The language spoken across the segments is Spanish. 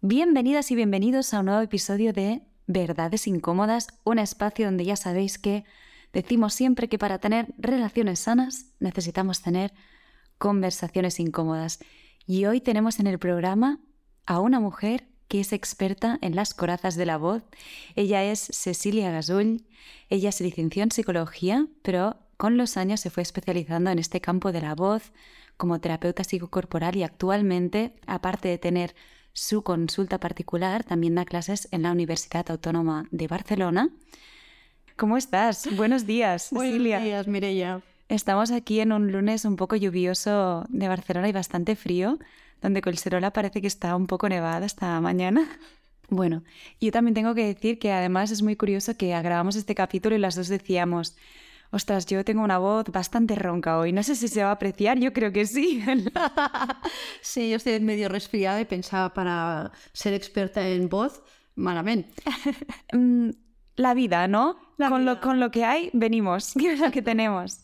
Bienvenidas y bienvenidos a un nuevo episodio de Verdades Incómodas, un espacio donde ya sabéis que decimos siempre que para tener relaciones sanas necesitamos tener conversaciones incómodas. Y hoy tenemos en el programa a una mujer que es experta en las corazas de la voz. Ella es Cecilia Gasull. Ella se licenció en psicología, pero con los años se fue especializando en este campo de la voz como terapeuta psicocorporal y actualmente, aparte de tener su consulta particular, también da clases en la Universidad Autónoma de Barcelona. ¿Cómo estás? Buenos días, Cecilia. Buenos días, Mireia. Estamos aquí en un lunes un poco lluvioso de Barcelona y bastante frío, donde Colserola parece que está un poco nevada esta mañana. Bueno, yo también tengo que decir que además es muy curioso que grabamos este capítulo y las dos decíamos, Ostras, yo tengo una voz bastante ronca hoy. No sé si se va a apreciar, yo creo que sí. sí, yo estoy medio resfriada y pensaba para ser experta en voz, malamente. Mm, la vida, ¿no? con, Lo, con lo que hay, venimos, es lo que tenemos.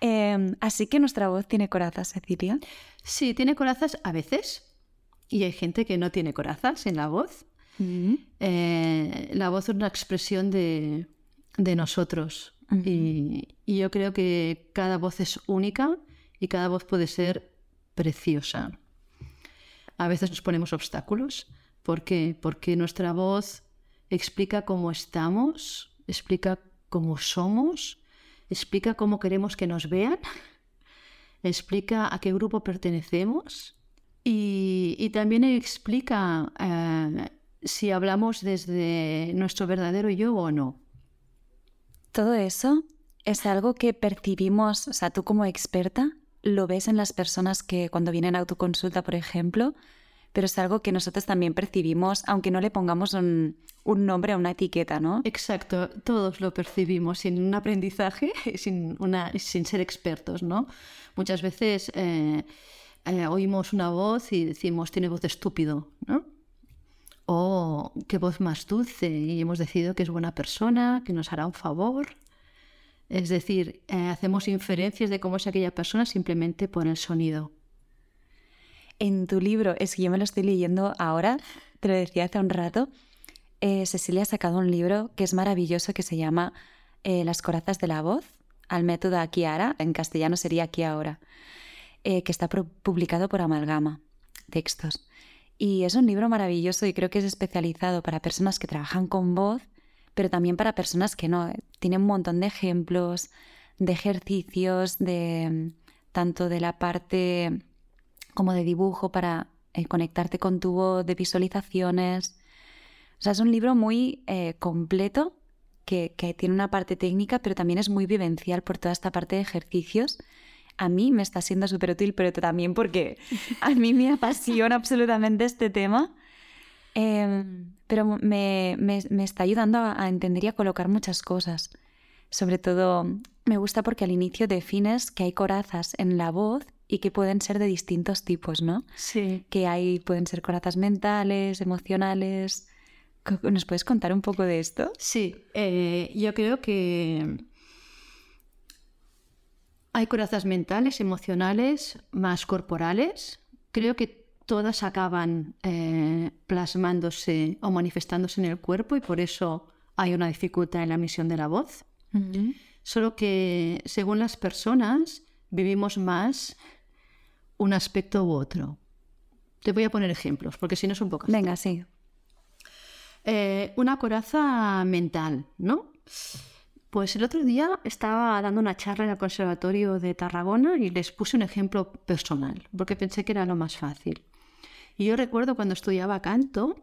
Em, así que nuestra voz tiene corazas, Cecilia. Sí, tiene corazas a veces. Y hay gente que no tiene corazas en la voz. Mm. Eh, la voz es una expresión de, de nosotros y, yo creo que cada voz es única y cada voz puede ser preciosa. A veces nos ponemos obstáculos. ¿Por qué? Porque nuestra voz explica cómo estamos, explica cómo somos, explica cómo queremos que nos vean, explica a qué grupo pertenecemos y, también explica eh, si hablamos desde nuestro verdadero yo o no. Todo eso es algo que percibimos, o sea, tú como experta, lo ves en las personas que cuando vienen a tu consulta, por ejemplo, pero es algo que nosotros también percibimos, aunque no le pongamos un, nombre a una etiqueta, ¿no? Exacto, todos lo percibimos sin un aprendizaje, sin, una, sin ser expertos, ¿no? Muchas veces eh, eh, oímos una voz y decimos, tiene voz de estúpido, ¿no? O qué voz más dulce y hemos decidido que es buena persona, que nos hará un favor. Es decir, eh, hacemos inferencias de cómo es aquella persona simplemente por el sonido. En tu libro, es que yo me lo estoy leyendo ahora, te lo decía hace un rato, eh, Cecilia ha sacado un libro que es maravilloso que se llama eh, Las corazas de la voz, al método aquí ahora, en castellano sería aquí ahora, que está publicado por Amalgama, textos. Y es un libro maravilloso y creo que es especializado para personas que trabajan con voz, pero también para personas que no. Tiene un montón de ejemplos, de ejercicios, de tanto de la parte como de dibujo para eh, conectarte con tu voz, de visualizaciones. O sea, es un libro muy eh, completo que, tiene una parte técnica, pero también es muy vivencial por toda esta parte de ejercicios a mí me está siendo súper útil, pero también porque a mí me apasiona absolutamente este tema. Em, pero me, está ayudando a, entender y a colocar muchas cosas. Sobre todo, me gusta porque al inicio defines que hay corazas en la voz y que pueden ser de distintos tipos, ¿no? Sí. Que hay, pueden ser corazas mentales, emocionales. ¿Nos puedes contar un poco de esto? Sí, eh, yo creo que hay corazas mentales, emocionales, más corporales. Creo que todas acaban eh, plasmándose o manifestándose en el cuerpo y por eso hay una dificultad en la emisión de la voz. Solo que según las personas vivimos más un aspecto u otro. Te voy a poner ejemplos, porque si no son pocas. Venga, sí. Eh, una coraza mental, ¿no? Pues el otro día estaba dando una charla en el Conservatorio de Tarragona y les puse un ejemplo personal, porque pensé que era lo más fácil. Y yo recuerdo cuando estudiaba canto,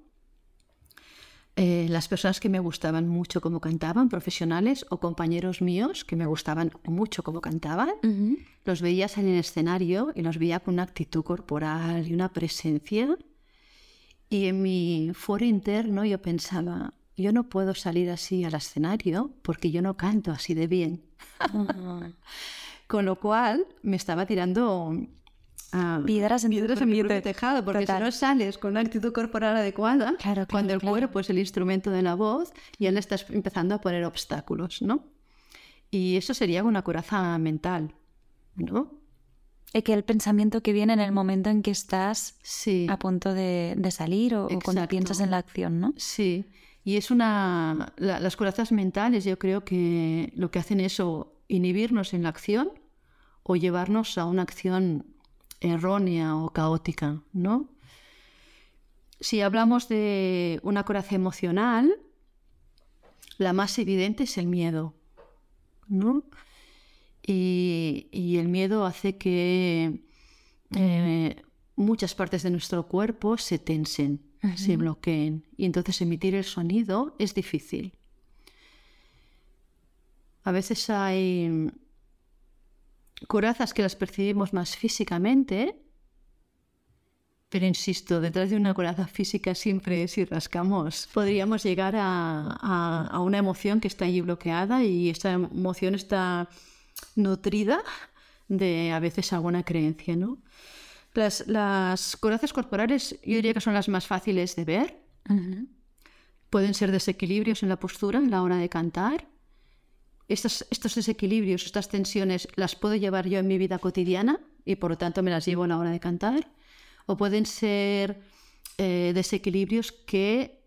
eh, las personas que me gustaban mucho como cantaban, profesionales o compañeros míos que me gustaban mucho como cantaban, los veía salir en el escenario y los veía con una actitud corporal y una presencia. Y en mi foro interno yo pensaba, yo no puedo salir así al escenario porque yo no canto así de bien. Con lo cual me estaba tirando ah, piedras en, piedras en tejado, porque si no sales con una actitud corporal adecuada, cuando el cuerpo es el instrumento de la voz, ya le estás empezando a poner obstáculos, ¿no? Y eso sería una coraza mental, ¿no? Y que el pensamiento que viene en el momento en que estás Sí. a punto de, de salir o, o cuando piensas en la acción, ¿no? Sí, y es una... la- las corazas mentales yo creo que lo que hacen es o inhibirnos en la acción o llevarnos a una acción errónea o caótica, ¿no? Si hablamos de una coraza emocional, la más evidente es el miedo, ¿no? Y, y el miedo hace que eh, muchas partes de nuestro cuerpo se tensen, se bloqueen. Y entonces emitir el sonido es difícil. A veces hay corazas que las percibimos más físicamente, pero insisto, detrás de una coraza física siempre, si rascamos, podríamos llegar a, a- a una emoción que está allí bloqueada y esta emoción está nutrida de a veces alguna creencia, ¿no? Las, las corazas corporales yo diría que son las más fáciles de ver. Pueden ser desequilibrios en la postura a la hora de cantar. Estos, estos desequilibrios, estas tensiones, las puedo llevar yo en mi vida cotidiana y por lo tanto me las llevo a la hora de cantar. O pueden ser eh, desequilibrios que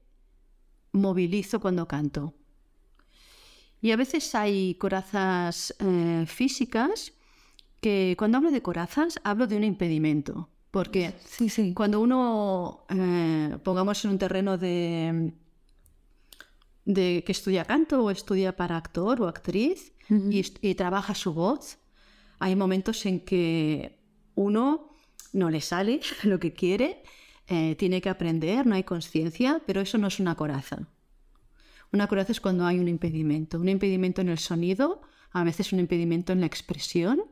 movilizo cuando canto. Y a veces hay corazas eh, físicas que cuando hablo de corazas hablo de un impedimento. Porque Sí, sí. cuando uno, eh, pongamos en un terreno de, de que estudia canto o estudia para actor o actriz y trabaja su voz, hay momentos en que uno no le sale lo que quiere, eh, tiene que aprender, no hay conciencia, pero eso no es una coraza. Una coraza es cuando hay un impedimento, un impedimento en el sonido, a veces un impedimento en la expresión.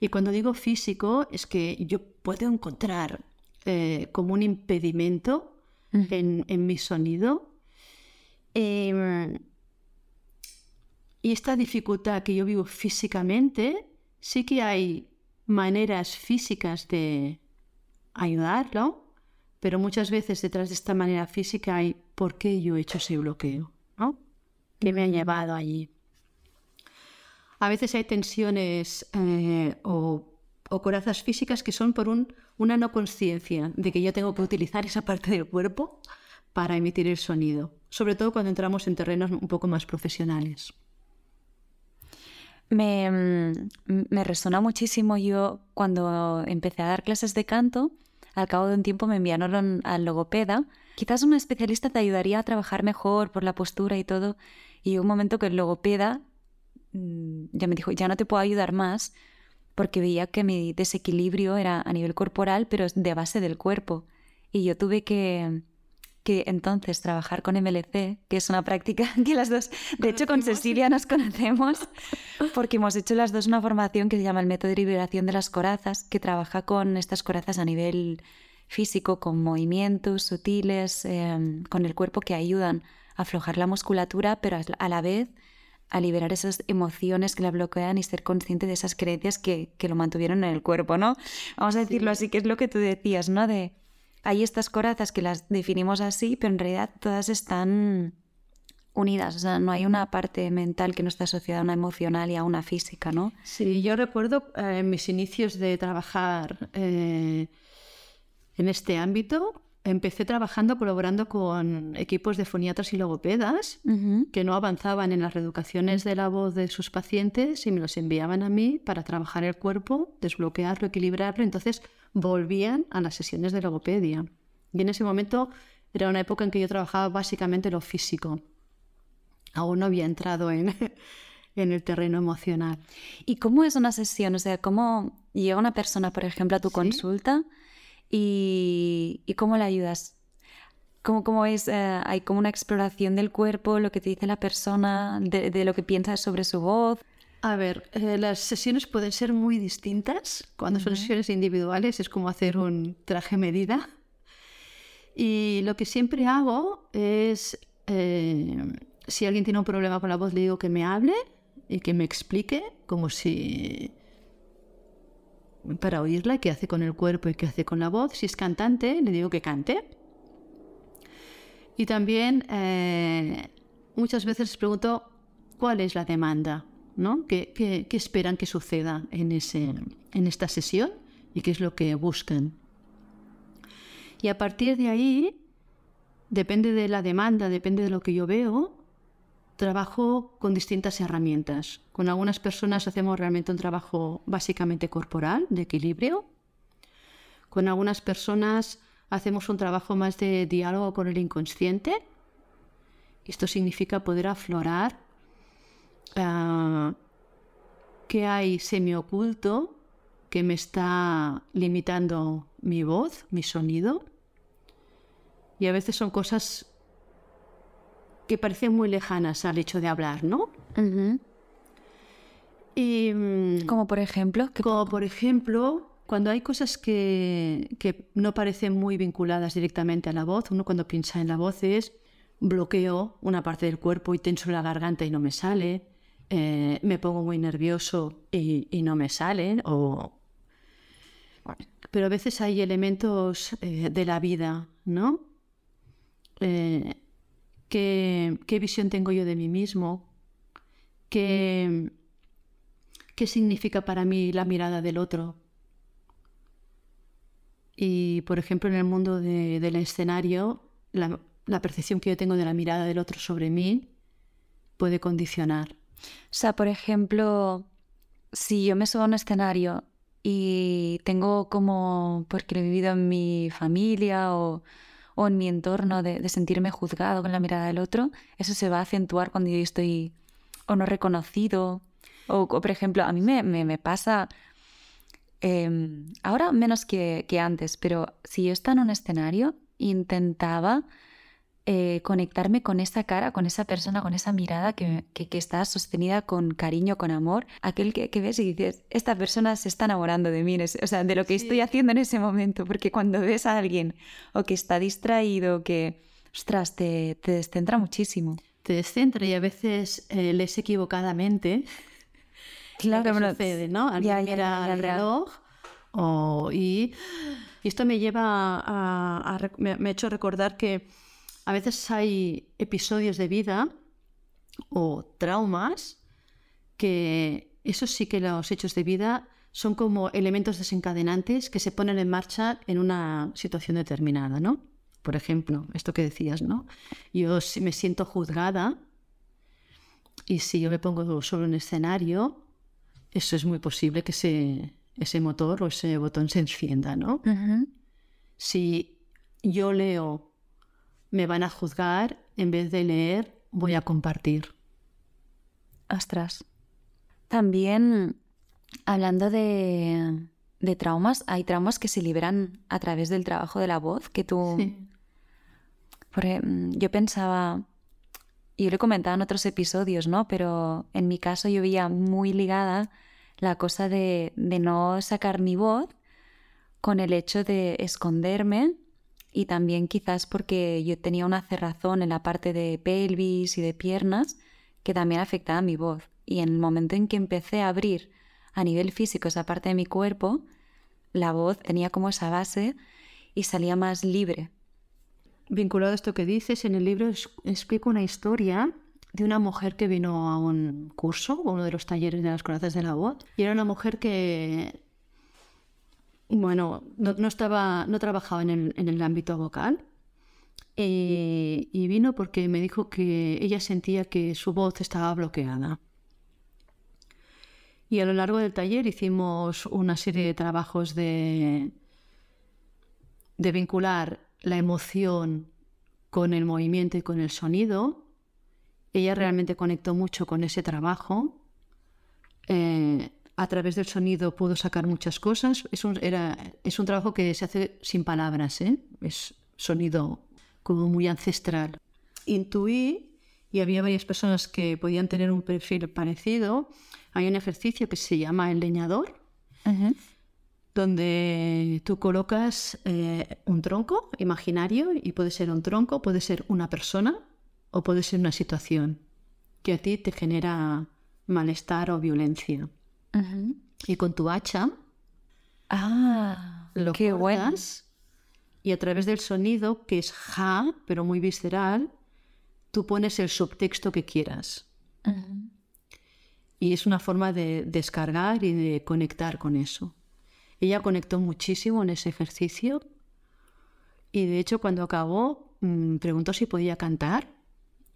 Y cuando digo físico, es que yo puedo encontrar eh, como un impedimento en, en mi sonido. Em, y esta dificultad que yo vivo físicamente, sí que hay maneras físicas de ayudarlo, pero muchas veces detrás de esta manera física hay por qué yo he hecho ese bloqueo, ¿no? ¿Qué me ha llevado allí? A veces hay tensiones eh, o, o corazas físicas que son por un- una no conciencia de que yo tengo que utilizar esa parte del cuerpo para emitir el sonido, sobre todo cuando entramos en terrenos un poco más profesionales. Me, mm, me resona muchísimo yo cuando empecé a dar clases de canto, al cabo de un tiempo me enviaron al logopeda. Quizás un especialista te ayudaría a trabajar mejor por la postura y todo. Y un momento que el logopeda ya me dijo, ya no te puedo ayudar más porque veía que mi desequilibrio era a nivel corporal, pero es de base del cuerpo. Y yo tuve que, que entonces trabajar con MLC, que es una práctica que las dos, de hecho con Cecilia nos conocemos, porque hemos hecho las dos una formación que se llama el método de liberación de las corazas, que trabaja con estas corazas a nivel físico, con movimientos sutiles, eh, con el cuerpo que ayudan a aflojar la musculatura, pero a la vez a liberar esas emociones que la bloquean y ser consciente de esas creencias que, que lo mantuvieron en el cuerpo, ¿no? Vamos a decirlo así, que es lo que tú decías, ¿no? De hay estas corazas que las definimos así, pero en realidad todas están unidas, o sea, no hay una parte mental que no está asociada a una emocional y a una física, ¿no? Sí, yo recuerdo eh, en mis inicios de trabajar eh, en este ámbito, empecé trabajando colaborando con equipos de foniatras y logopedas que no avanzaban en las reeducaciones de la voz de sus pacientes y me los enviaban a mí para trabajar el cuerpo, desbloquearlo, equilibrarlo. Entonces volvían a las sesiones de logopedia. Y en ese momento era una época en que yo trabajaba básicamente lo físico. Aún no había entrado en, en el terreno emocional. ¿Y cómo es una sesión? O sea, ¿cómo llega una persona, por ejemplo, a tu Sí. consulta y, y cómo la ayudas? ¿Cómo, cómo es? eh, hay como una exploración del cuerpo, lo que te dice la persona, de, de lo que piensa sobre su voz. A ver, eh, las sesiones pueden ser muy distintas. Cuando son sesiones individuales es como hacer un traje medida. Y lo que siempre hago es, eh, si alguien tiene un problema con la voz, le digo que me hable y que me explique, como si para oírla, qué hace con el cuerpo y qué hace con la voz. Si es cantante, le digo que cante. Y también eh, muchas veces les pregunto cuál es la demanda, ¿no? ¿Qué, qué, esperan que suceda en, ese, en esta sesión y qué es lo que buscan? Y a partir de ahí, depende de la demanda, depende de lo que yo veo, trabajo con distintas herramientas. Con algunas personas hacemos realmente un trabajo básicamente corporal, de equilibrio. Con algunas personas hacemos un trabajo más de diálogo con el inconsciente. Esto significa poder aflorar uh, qué hay semioculto que me está limitando mi voz, mi sonido. Y a veces son cosas que parecen muy lejanas al hecho de hablar, ¿no? y, mm, como por ejemplo. Como por ejemplo, cuando hay cosas que, que, no parecen muy vinculadas directamente a la voz, uno cuando piensa en la voz es bloqueo una parte del cuerpo y tenso la garganta y no me sale, eh, me pongo muy nervioso y, y no me salen, o... Pero a veces hay elementos eh, de la vida, ¿no? Eh, ¿qué, ¿Qué visión tengo yo de mí mismo? ¿Qué, ¿Qué significa para mí la mirada del otro? Y, por ejemplo, en el mundo de, del escenario, la, percepción que yo tengo de la mirada del otro sobre mí puede condicionar. O sea, por ejemplo, si yo me subo a un escenario y tengo como, porque lo he vivido en mi familia o, o en mi entorno, de, sentirme juzgado con la mirada del otro, eso se va a acentuar cuando yo estoy o no reconocido. O, por ejemplo, a mí me, pasa, eh, ahora menos que, que antes, pero si yo estaba en un escenario, intentaba eh, conectarme con esa cara, con esa persona, con esa mirada que, que, que está sostenida con cariño, con amor, aquel que, que, ves y dices, esta persona se está enamorando de mí, o sea, de lo que sí. estoy haciendo en ese momento, porque cuando ves a alguien o que está distraído, que, ostras, te, te descentra muchísimo. Te descentra y a veces eh, lees equivocadamente. Claro, bueno, sucede, ¿no? Alguien ya, ya, ya, el reloj o, y, y, esto me lleva a, a, a me, me ha hecho recordar que a veces hay episodios de vida o traumas que esos sí que los hechos de vida son como elementos desencadenantes que se ponen en marcha en una situación determinada, ¿no? Por ejemplo, esto que decías, ¿no? Yo si me siento juzgada y si yo me pongo sobre un escenario, eso es muy posible que ese, ese motor o ese botón se encienda, ¿no? Uh -huh. Si yo leo me van a juzgar, en vez de leer, voy a compartir. Ostras. También, hablando de, de, traumas, hay traumas que se liberan a través del trabajo de la voz, que tú... Sí. Porque mm, yo pensaba, y yo lo he comentado en otros episodios, ¿no? Pero en mi caso yo veía muy ligada la cosa de, de no sacar mi voz con el hecho de esconderme y también quizás porque yo tenía una cerrazón en la parte de pelvis y de piernas que también afectaba mi voz. Y en el momento en que empecé a abrir a nivel físico esa parte de mi cuerpo, la voz tenía como esa base y salía más libre. Vinculado a esto que dices, en el libro explico una historia de una mujer que vino a un curso, uno de los talleres de las corazas de la voz, y era una mujer que bueno, no, estaba, no trabajaba en el, en el ámbito vocal eh, y vino porque me dijo que ella sentía que su voz estaba bloqueada. Y a lo largo del taller hicimos una serie de trabajos de, de vincular la emoción con el movimiento y con el sonido. Ella realmente conectó mucho con ese trabajo. Eh, a través del sonido puedo sacar muchas cosas. Es un, era, es un trabajo que se hace sin palabras, ¿eh? es sonido como muy ancestral. Intuí, y había varias personas que podían tener un perfil parecido, hay un ejercicio que se llama el leñador, uh -huh. donde tú colocas eh, un tronco imaginario, y puede ser un tronco, puede ser una persona o puede ser una situación que a ti te genera malestar o violencia. Uh -huh. Y con tu hacha ah, lo qué cortas y a través del sonido, que es ja, pero muy visceral, tú pones el subtexto que quieras. Uh -huh. y es una forma de descargar y de conectar con eso. Ella conectó muchísimo en ese ejercicio y de hecho cuando acabó mm, preguntó si podía cantar.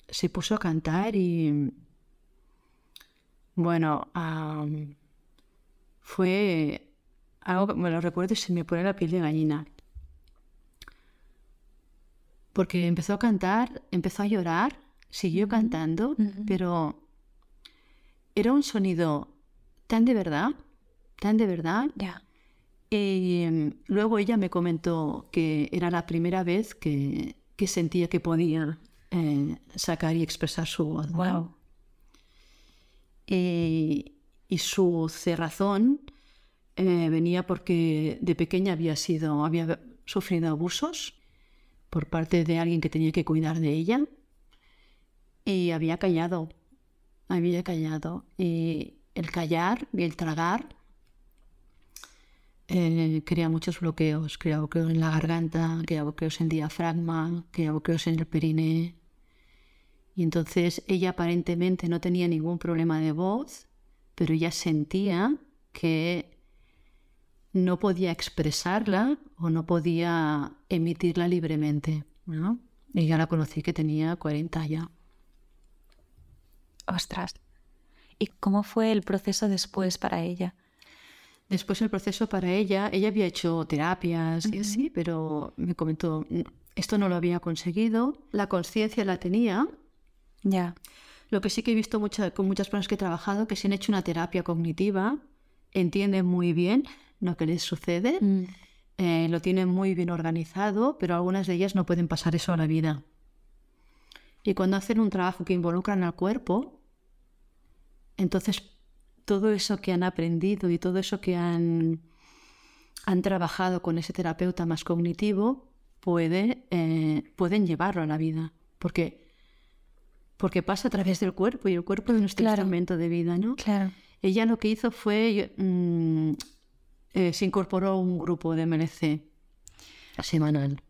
Se puso a cantar y bueno, fue algo que me lo recuerdo y se me pone la piel de gallina. Porque empezó a cantar, empezó a llorar, siguió cantando, pero era un sonido tan de verdad, tan de verdad. Ya. Y em, luego ella me comentó que era la primera vez que, sentía que podía eh, sacar y expresar su voz. Wow. Y, su cerrazón eh, venía porque de pequeña había sido, había sufrido abusos por parte de alguien que tenía que cuidar de ella y había callado, había callado. Y el callar y el tragar eh, crea muchos bloqueos, crea bloqueos en la garganta, crea bloqueos en el diafragma, crea bloqueos en el periné. Y entonces ella aparentemente no tenía ningún problema de voz, pero ella sentía que no podía expresarla o no podía emitirla libremente. ¿no? Y ya la conocí que tenía 40 ya. Ostras. ¿Y cómo fue el proceso después para ella? Después el proceso para ella, ella había hecho terapias y así, pero me comentó, esto no lo había conseguido, la conciencia la tenía. Ya. Lo que sí que he visto con muchas personas que he trabajado, que si han hecho una terapia cognitiva, entienden muy bien lo que les sucede, mm. eh, lo tienen muy bien organizado, pero algunas de ellas no pueden pasar eso a la vida. Y cuando hacen un trabajo que involucran al cuerpo, entonces todo eso que han aprendido y todo eso que han, han trabajado con ese terapeuta más cognitivo puede, eh, pueden llevarlo a la vida. Porque, porque pasa a través del cuerpo y el cuerpo es nuestro instrumento de vida, ¿no? Claro. Ella lo que hizo fue, mm, eh, se incorporó a un grupo de MLC semanal.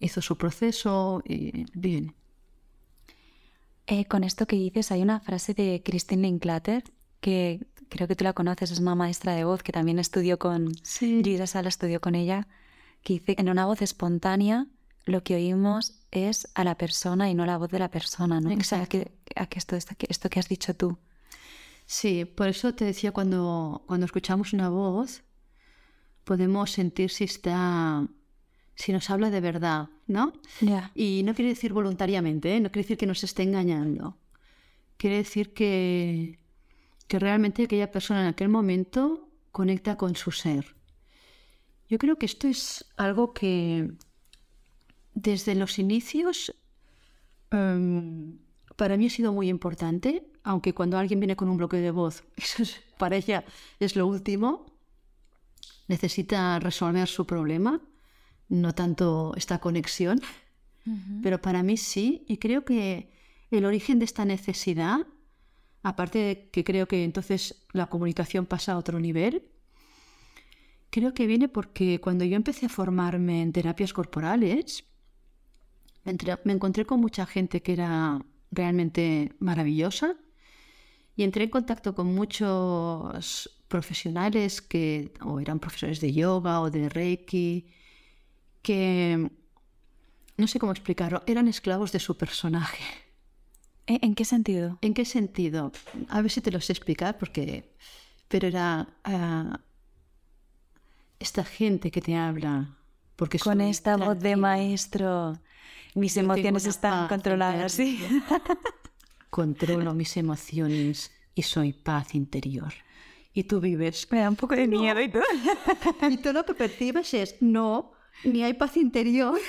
Hizo su proceso y bien. Eh, con esto que dices, hay una frase de Christine Linklater, que creo que tú la conoces, es una maestra de voz que también estudió con... Sí. Lisa Sala estudió con ella, que dice que en una voz espontánea lo que oímos es a la persona y no la voz de la persona, ¿no? Exacto. a que esto, esto que has dicho tú. Sí, por eso te decía cuando, cuando escuchamos una voz, podemos sentir si está si nos habla de verdad, ¿no? Y no quiere decir voluntariamente, ¿eh? no quiere decir que nos esté engañando. Quiere decir que, que realmente aquella persona en aquel momento conecta con su ser. Yo creo que esto es algo que desde los inicios em, para mí ha sido muy importante, aunque cuando alguien viene con un bloqueo de voz, eso para ella es lo último, necesita resolver su problema no tanto esta conexión, pero para mí sí, y creo que el origen de esta necesidad, aparte de que creo que entonces la comunicación pasa a otro nivel, creo que viene porque cuando yo empecé a formarme en terapias corporales, me, encontré con mucha gente que era realmente maravillosa y entré en contacto con muchos profesionales que o eran profesores de yoga o de reiki que, no sé cómo explicarlo, eran esclavos de su personaje. ¿E-, ¿En qué sentido? ¿En qué sentido? A ver si te lo sé explicar, porque... Pero era ah, esta gente que te habla. Porque Con esta voz de maestro, mis emociones están controladas, ¿sí? Controlo mis emociones y soy paz interior. Y tú vives. Me da un poco de miedo y todo. y todo lo que percibes es no, ni hay paz interior.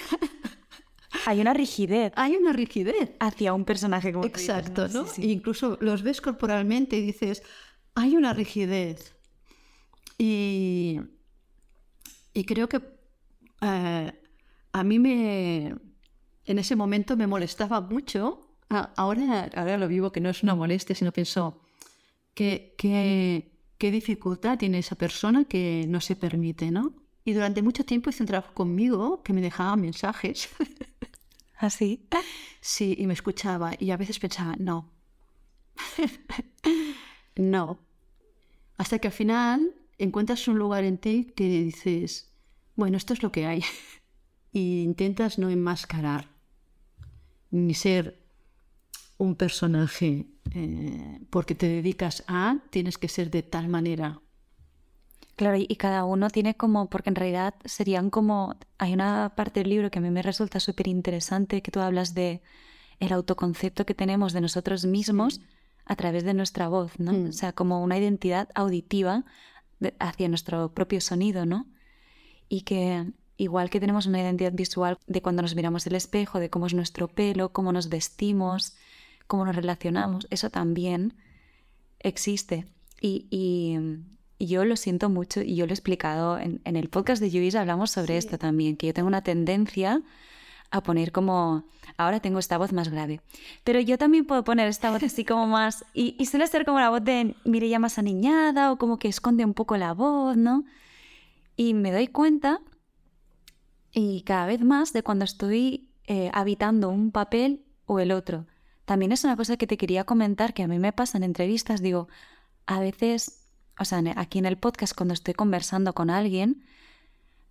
Hay una rigidez. Hay una rigidez. Hacia un personaje como Exacto, ¿no? incluso los ves corporalmente y dices, hay una rigidez. Y, y creo que eh, a mí me, en ese momento me molestaba mucho. Ahora, ahora lo vivo que no es una molestia, sino pienso, que, qué dificultad tiene esa persona que no se permite, ¿no? Y durante mucho tiempo hice un trabajo conmigo que me dejaba mensajes. ¿Así? ¿Ah, sí, y me escuchaba. Y a veces pensaba, no, no. Hasta que al final encuentras un lugar en ti que dices, bueno, esto es lo que hay. y intentas no enmascarar, ni ser un personaje eh, porque te dedicas a, tienes que ser de tal manera. Claro, y cada uno tiene como, porque en realidad serían como, hay una parte del libro que a mí me resulta súper interesante, que tú hablas de el autoconcepto que tenemos de nosotros mismos a través de nuestra voz, ¿no? Mm. O sea, como una identidad auditiva hacia nuestro propio sonido, ¿no? Y que igual que tenemos una identidad visual de cuando nos miramos el espejo, de cómo es nuestro pelo, cómo nos vestimos, cómo nos relacionamos, eso también existe. Y, y- y yo lo siento mucho y yo lo he explicado en, en el podcast de Luis, hablamos sobre esto también, que yo tengo una tendencia a poner como, ahora tengo esta voz más grave, pero yo también puedo poner esta voz así como más, y, y suele ser como la voz de Mireia más aniñada o como que esconde un poco la voz, ¿no? Y me doy cuenta, y cada vez más, de cuando estoy eh, habitando un papel o el otro. También es una cosa que te quería comentar que a mí me pasa en entrevistas, digo, a veces, o sea, aquí en el podcast cuando estoy conversando con alguien,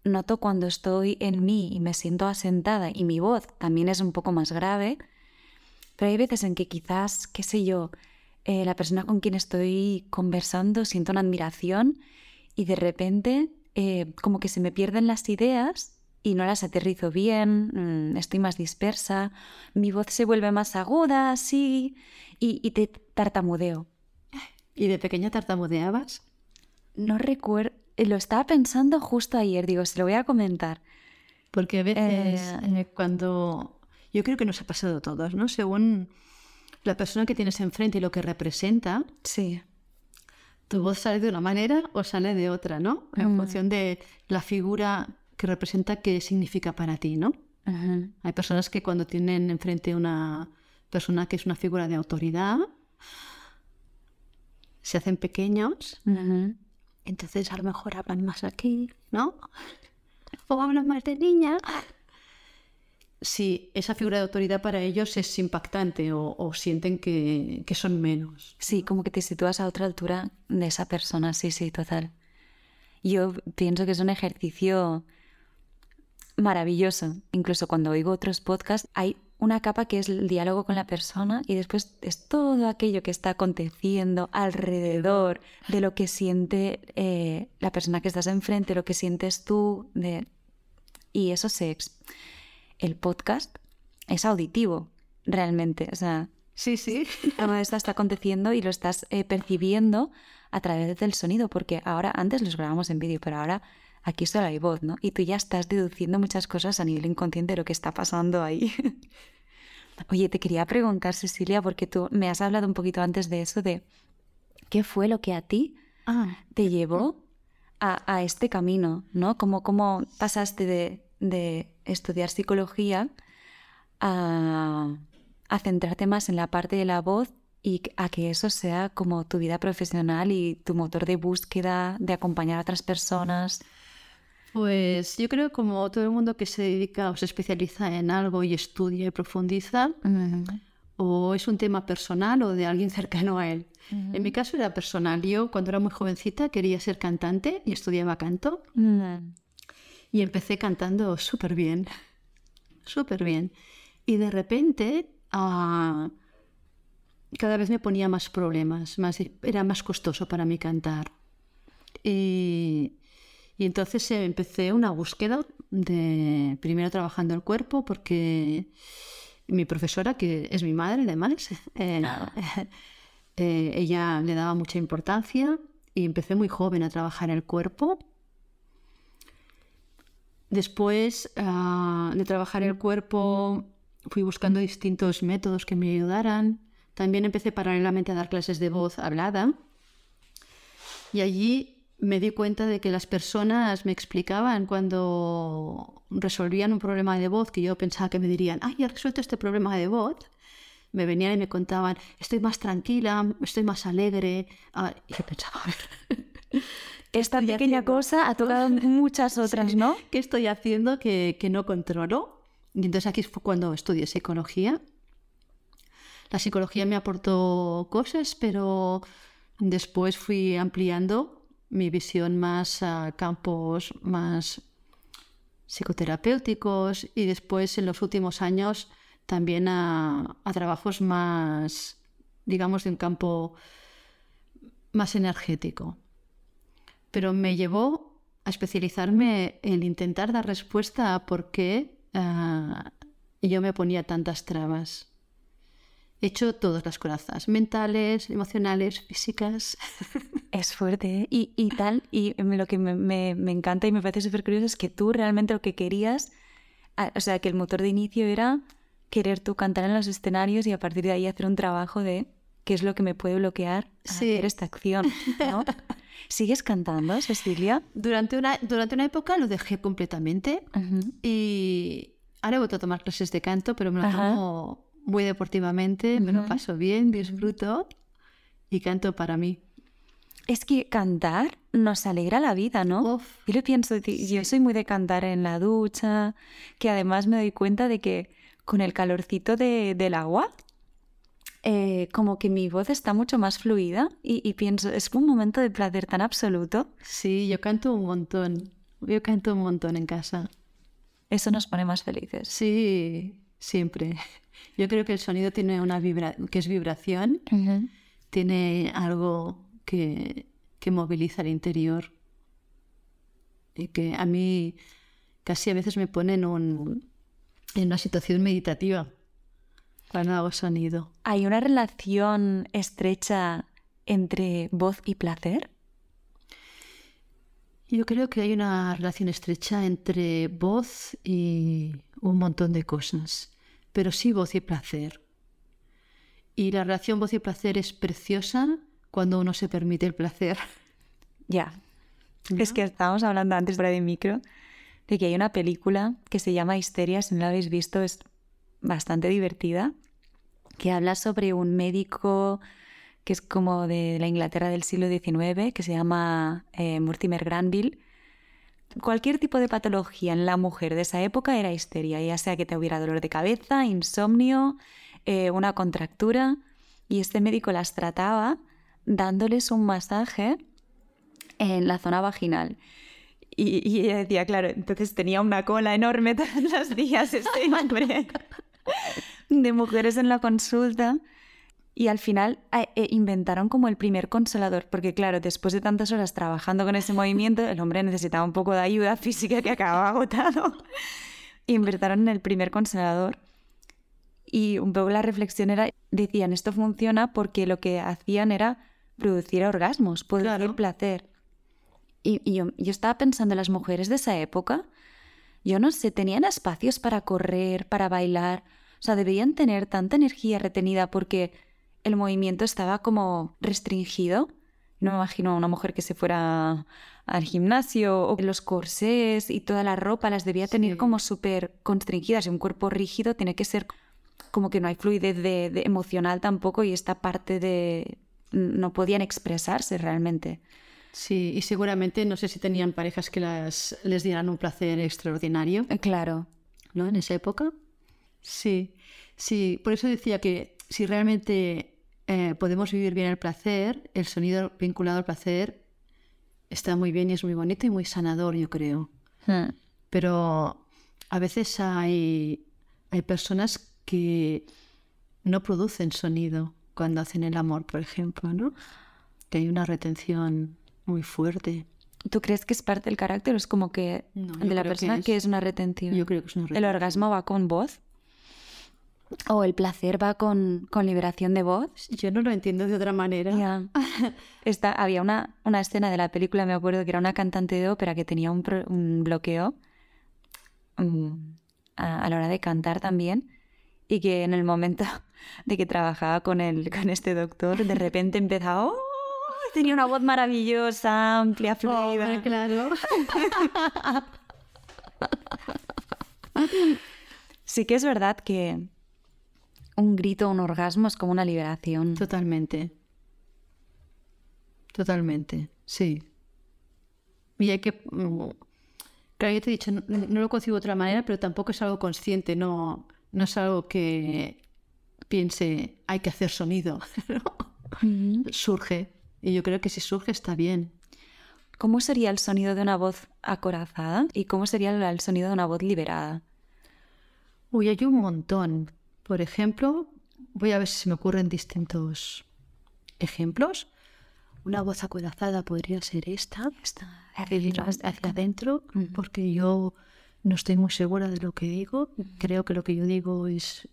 noto cuando estoy en mí y me siento asentada y mi voz también es un poco más grave, pero hay veces en que quizás, qué sé yo, eh, la persona con quien estoy conversando siento una admiración y de repente eh, como que se me pierden las ideas y no las aterrizo bien, mm, estoy más dispersa, mi voz se vuelve más aguda, así, y, y te tartamudeo. ¿Y de pequeña tartamudeabas? No recuerdo, lo estaba pensando justo ayer, digo, se lo voy a comentar. Porque a veces Eh, eh, cuando... Yo creo que nos ha pasado a todos, ¿no? Según la persona que tienes enfrente y lo que representa, Sí. tu voz sale de una manera o sale de otra, ¿no? En Mm. función de la figura que representa, qué significa para ti, ¿no? Hay personas que cuando tienen enfrente una persona que es una figura de autoridad, se hacen pequeños, entonces a lo mejor hablan más aquí, ¿no? O hablan más de niña. Si esa figura de autoridad para ellos es impactante o, o sienten que, que son menos. Sí, como que te sitúas a otra altura de esa persona, sí, sí, total. Yo pienso que es un ejercicio maravilloso. Incluso cuando oigo otros podcasts, hay una capa que es el diálogo con la persona y después es todo aquello que está aconteciendo alrededor de lo que siente eh, la persona que estás enfrente, lo que sientes tú. De... Y eso se... El podcast es auditivo, realmente. O sea, Sí, sí. todo esto está aconteciendo y lo estás eh, percibiendo a través del sonido, porque ahora, antes los grabamos en vídeo, pero ahora aquí solo hay voz, ¿no? Y tú ya estás deduciendo muchas cosas a nivel inconsciente de lo que está pasando ahí. Oye, te quería preguntar, Cecilia, porque tú me has hablado un poquito antes de eso, de qué fue lo que a ti Ah, te llevó a, a este camino, ¿no? Como cómo pasaste de, de estudiar psicología a, a centrarte más en la parte de la voz y a que eso sea como tu vida profesional y tu motor de búsqueda, de acompañar a otras personas. Pues yo creo que como todo el mundo que se dedica o se especializa en algo y estudia y profundiza, o es un tema personal o de alguien cercano a él. En mi caso era personal. Yo cuando era muy jovencita quería ser cantante y estudiaba canto y empecé cantando súper bien, súper bien. Y de repente ah, cada vez me ponía más problemas, más, era más costoso para mí cantar. Y, y entonces eh, empecé una búsqueda de primero trabajando el cuerpo porque mi profesora, que es mi madre además, eh, eh, ella le daba mucha importancia y empecé muy joven a trabajar el cuerpo. Después ah, de trabajar el cuerpo fui buscando distintos métodos que me ayudaran. También empecé paralelamente a dar clases de voz hablada. Y allí me di cuenta de que las personas me explicaban cuando resolvían un problema de voz que yo pensaba que me dirían, ay, he resuelto este problema de voz. Me venían y me contaban, estoy más tranquila, estoy más alegre. Ah, y yo pensaba, a ver, Esta pequeña haciendo? cosa ha tocado muchas otras, Sí. ¿no? ¿Qué estoy haciendo que, que no controlo? Y entonces aquí fue cuando estudié psicología. La psicología me aportó cosas, pero después fui ampliando mi visión más a campos más psicoterapéuticos y después en los últimos años también a, trabajos más, digamos, de un campo más energético. Pero me llevó a especializarme en intentar dar respuesta a por qué ah, yo me ponía tantas trabas. He hecho todas las corazas, mentales, emocionales, físicas. Es fuerte, ¿eh? y, y, tal, y lo que me, me, me encanta y me parece súper curioso es que tú realmente lo que querías, o sea, que el motor de inicio era querer tú cantar en los escenarios y a partir de ahí hacer un trabajo de qué es lo que me puede bloquear a Sí. hacer esta acción, ¿no? ¿Sigues cantando, Cecilia? Durante una, durante una época lo dejé completamente Ujú. y ahora he vuelto a tomar clases de canto, pero me lo tomo muy deportivamente, me lo paso bien, disfruto y canto para mí. Es que cantar nos alegra la vida, ¿no? Uf. Yo lo pienso, ti- yo soy muy de cantar en la ducha, que además me doy cuenta de que con el calorcito de- del agua, eh, como que mi voz está mucho más fluida y, y pienso, es un momento de placer tan absoluto. Sí, yo canto un montón. Yo canto un montón en casa. Eso nos pone más felices. Sí, siempre. Yo creo que el sonido tiene una vibra que es vibración, tiene algo que, que moviliza el interior y que a mí casi a veces me pone en, un- en una situación meditativa cuando hago sonido. ¿Hay una relación estrecha entre voz y placer? Yo creo que hay una relación estrecha entre voz y un montón de cosas, pero sí voz y placer. Y la relación voz y placer es preciosa cuando uno se permite el placer. Ya. Es que estábamos hablando antes fuera de micro de que hay una película que se llama Histeria, si no la habéis visto, es bastante divertida, que habla sobre un médico que es como de la Inglaterra del siglo XIX, que se llama eh, Mortimer Granville. Cualquier tipo de patología en la mujer de esa época era histeria, ya sea que te hubiera dolor de cabeza, insomnio, eh, una contractura, y este médico las trataba dándoles un masaje en la zona vaginal. Y, y ella decía, claro, entonces tenía una cola enorme todos los días este hombre de mujeres en la consulta. Y al final eh, eh, inventaron como el primer consolador, porque claro, después de tantas horas trabajando con ese movimiento, el hombre necesitaba un poco de ayuda física que acababa agotado. Inventaron el primer consolador. Y un poco la reflexión era, decían, esto funciona porque lo que hacían era producir orgasmos, producir Claro. placer. Y, y yo, yo estaba pensando en las mujeres de esa época, yo no sé, tenían espacios para correr, para bailar, o sea, debían tener tanta energía retenida porque el movimiento estaba como restringido. No me imagino a una mujer que se fuera al gimnasio o los corsés y toda la ropa las debía tener Sí. como súper constringidas y un cuerpo rígido tiene que ser como que no hay fluidez de, de emocional tampoco y esta parte de no podían expresarse realmente. Sí, y seguramente no sé si tenían parejas que las, les dieran un placer extraordinario, Eh, Claro. ¿no? En esa época. Sí, sí, por eso decía que si realmente eh, podemos vivir bien el placer, el sonido vinculado al placer está muy bien y es muy bonito y muy sanador, yo creo. Hmm. Pero a veces hay, hay personas que no producen sonido cuando hacen el amor, por ejemplo, ¿no? Que hay una retención muy fuerte. ¿Tú crees que es parte del carácter o es como que No, de la creo que persona que es, es- una retentiva? Yo creo que es una ¿El retención. orgasmo va con voz? ¿O el placer va con, con liberación de voz? Yo no lo entiendo de otra manera. Esta- había una, una escena de la película, me acuerdo, que era una cantante de ópera que tenía un, pro- un bloqueo mm, a, a la hora de cantar también y que en el momento de que trabajaba con, el, con este doctor, de repente empezaba... "Oh", Tenía una voz maravillosa, amplia, fluida. Hombre, claro. Sí que es verdad que un grito, un orgasmo es como una liberación. Totalmente. Totalmente, sí. Y hay que... Claro, yo te he dicho, no, no lo concibo de otra manera, pero tampoco es algo consciente, no, no es algo que, piense, hay que hacer sonido. Surge. Y yo creo que si surge está bien. ¿Cómo sería el sonido de una voz acorazada y cómo sería el sonido de una voz liberada? Uy, hay un montón. Por ejemplo, voy a ver si se me ocurren distintos ejemplos. Una voz acorazada podría ser esta, esta hacia adentro, porque yo no estoy muy segura de lo que digo. Creo que lo que yo digo es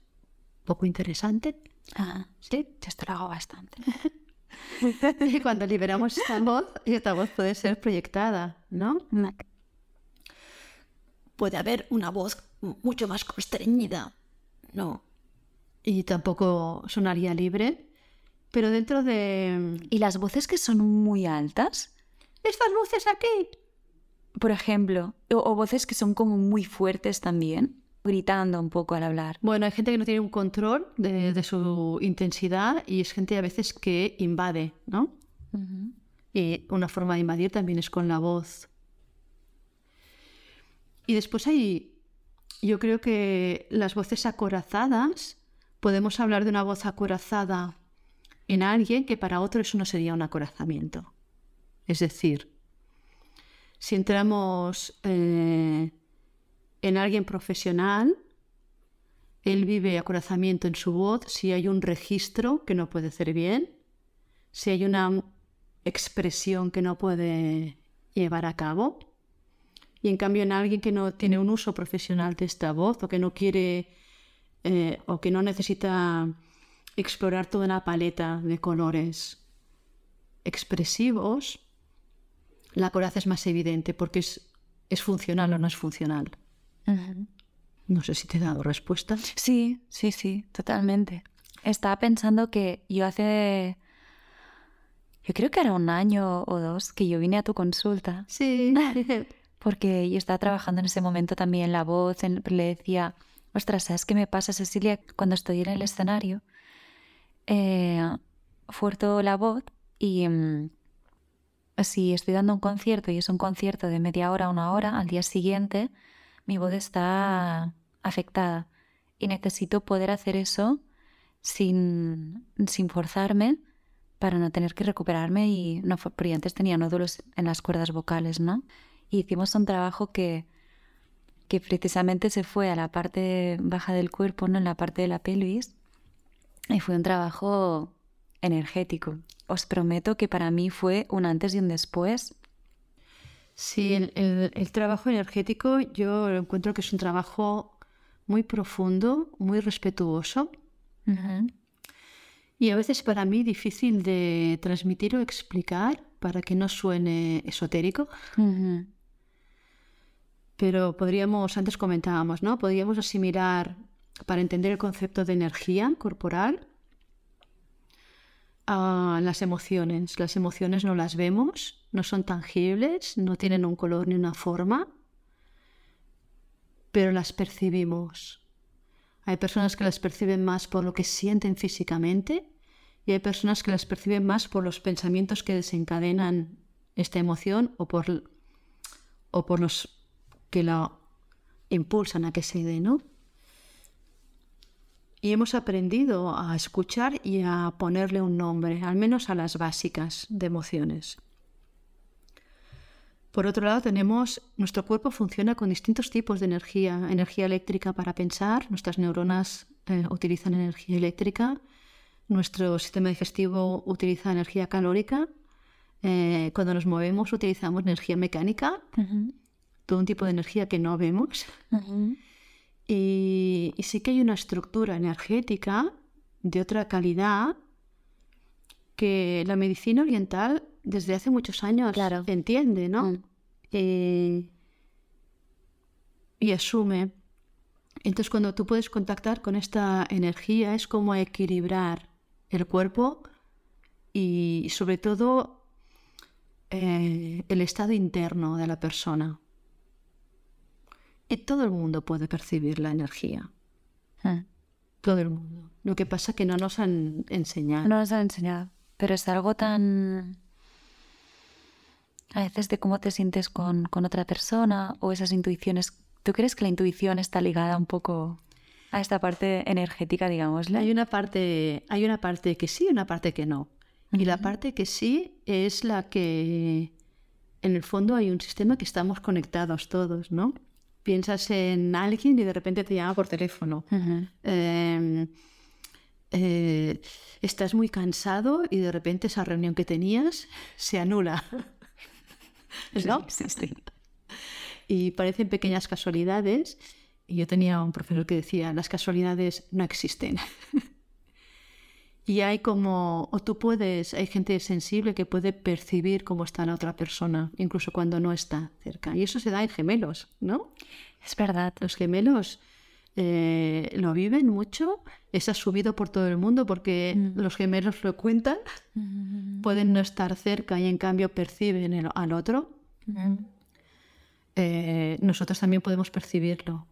poco interesante. Ah, sí, esto lo hago bastante. y cuando liberamos esta voz, esta voz puede ser proyectada, ¿no? Puede haber una voz mucho más constreñida, ¿no? Y tampoco sonaría libre, pero dentro de... ¿Y las voces que son muy altas? Estas voces aquí. Por ejemplo, o voces que son como muy fuertes también gritando un poco al hablar. Bueno, hay gente que no tiene un control de, su intensidad y es gente a veces que invade, ¿no? Y una forma de invadir también es con la voz. Y después hay, yo creo que las voces acorazadas, podemos hablar de una voz acorazada en alguien que para otro eso no sería un acorazamiento. Es decir, si entramos eh, en alguien profesional, él vive acorazamiento en su voz si hay un registro que no puede hacer bien, si hay una expresión que no puede llevar a cabo. Y en cambio en alguien que no tiene un uso profesional de esta voz o que no quiere eh, o que no necesita explorar toda una paleta de colores expresivos, la coraza es más evidente porque es, es funcional o no es funcional. No sé si te he dado respuesta. Sí, sí, sí, totalmente. Estaba pensando que yo hace, yo creo que era un año o dos que yo vine a tu consulta. Sí. Porque yo estaba trabajando en ese momento también la voz, le decía, ostras, ¿sabes qué me pasa, Cecilia? Cuando estoy en el escenario, eh, fuerto la voz y mm, si estoy dando un concierto y es un concierto de media hora, una hora, al día siguiente mi voz está afectada y necesito poder hacer eso sin, sin forzarme para no tener que recuperarme y no porque antes tenía nódulos en las cuerdas vocales, ¿no? Y hicimos un trabajo que, que precisamente se fue a la parte baja del cuerpo, no en la parte de la pelvis, y fue un trabajo energético. Os prometo que para mí fue un antes y un después Sí, el, trabajo energético yo encuentro que es un trabajo muy profundo, muy respetuoso. Y a veces para mí difícil de transmitir o explicar para que no suene esotérico. Pero podríamos, antes comentábamos, ¿no? Podríamos asimilar, para entender el concepto de energía corporal, a las emociones. Las emociones no las vemos, no son tangibles, no tienen un color ni una forma, pero las percibimos. Hay personas que las perciben más por lo que sienten físicamente y hay personas que las perciben más por los pensamientos que desencadenan esta emoción o por, o por los que la impulsan a que se dé, ¿no? y hemos aprendido a escuchar y a ponerle un nombre, al menos a las básicas de emociones. Por otro lado, tenemos nuestro cuerpo funciona con distintos tipos de energía, energía eléctrica para pensar, nuestras neuronas eh, utilizan energía eléctrica, nuestro sistema digestivo utiliza energía calórica, eh, cuando nos movemos utilizamos energía mecánica, todo un tipo de energía que no vemos. Y, sí que hay una estructura energética de otra calidad que la medicina oriental desde hace muchos años entiende, ¿no? Mm. Eh, y asume. Entonces, cuando tú puedes contactar con esta energía, es como equilibrar el cuerpo y, sobre todo, eh, el estado interno de la persona. Y todo el mundo puede percibir la energía. Ah. Todo el mundo. Lo que pasa es que no nos han enseñado. No nos han enseñado. Pero es algo tan... A veces de cómo te sientes con, otra persona o esas intuiciones. ¿Tú crees que la intuición está ligada un poco a esta parte energética, digámosle. Hay una parte, hay una parte que sí y una parte que no. Y la parte que sí es la que, en el fondo, hay un sistema que estamos conectados todos, ¿no? Piensas en alguien y de repente te llama por teléfono. Em, eh, estás muy cansado y de repente esa reunión que tenías se anula. ¿No? Sí, sí. Y parecen pequeñas casualidades. Y yo tenía un profesor que decía, las casualidades no existen. y hay como, o tú puedes, hay gente sensible que puede percibir cómo está la otra persona, incluso cuando no está cerca. Y eso se da en gemelos, ¿no? Es verdad. Los gemelos eh, lo viven mucho, es asumido por todo el mundo porque Mm. los gemelos lo cuentan, pueden no estar cerca y en cambio perciben el- al otro. Eh, nosotros también podemos percibirlo.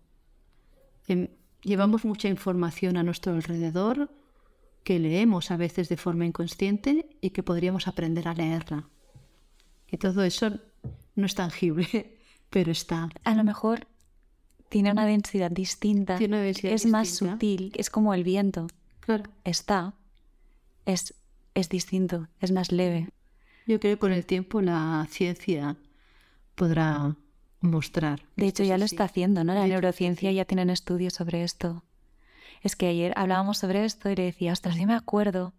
Em, llevamos mucha información a nuestro alrededor que leemos a veces de forma inconsciente y que podríamos aprender a leerla. Y todo eso no es tangible, pero está. A lo mejor tiene una densidad distinta. Tiene una densidad es más sutil, es como el viento. Claro. Está, es, es distinto, es más leve. Yo creo que con el tiempo la ciencia podrá mostrar. De hecho, ya lo está haciendo, ¿no? La neurociencia ya tienen estudios sobre esto. Es que ayer hablábamos sobre esto y le decía, ostras, yo me acuerdo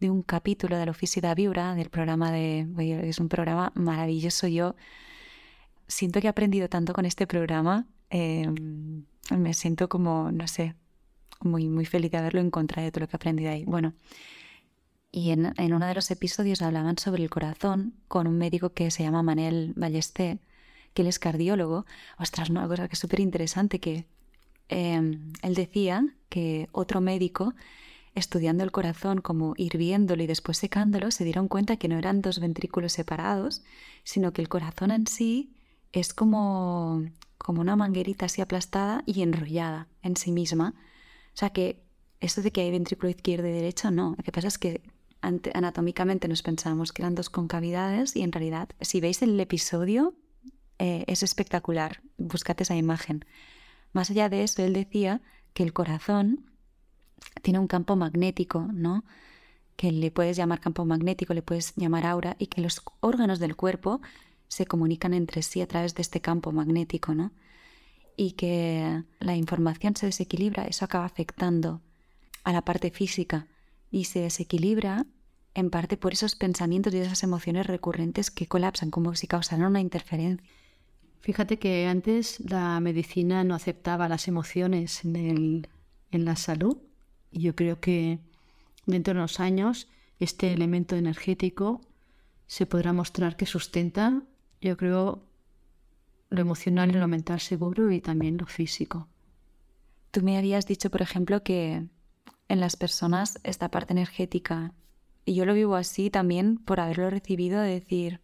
de un capítulo de la Oficina Viura, del programa de... Es un programa maravilloso. Yo siento que he aprendido tanto con este programa. eh, me siento como, no sé, muy, muy feliz de haberlo encontrado de todo lo que he aprendido ahí. Bueno, y en, en uno de los episodios hablaban sobre el corazón con un médico que se llama Manel Ballesté, que él es cardiólogo. Ostras, una cosa que es súper interesante, que eh, él decía que otro médico, estudiando el corazón, como hirviéndolo y después secándolo, se dieron cuenta que no eran dos ventrículos separados, sino que el corazón en sí es como, como una manguerita así aplastada y enrollada en sí misma. O sea que esto de que hay ventrículo izquierdo y derecho, no. Lo que pasa es que anatómicamente nos pensábamos que eran dos concavidades y en realidad, si veis el episodio, eh, es espectacular. Buscad esa imagen. Más allá de eso, él decía que el corazón tiene un campo magnético, ¿no? Que le puedes llamar campo magnético, le puedes llamar aura, y que los órganos del cuerpo se comunican entre sí a través de este campo magnético, ¿no? Y que la información se desequilibra, eso acaba afectando a la parte física y se desequilibra en parte por esos pensamientos y esas emociones recurrentes que colapsan, como si causaran una interferencia. Fíjate que antes la medicina no aceptaba las emociones en, el- en la salud y yo creo que dentro de unos años este elemento energético se podrá mostrar que sustenta, yo creo, lo emocional y lo mental seguro y también lo físico. Tú me habías dicho, por ejemplo, que en las personas esta parte energética, y yo lo vivo así también por haberlo recibido, de decir,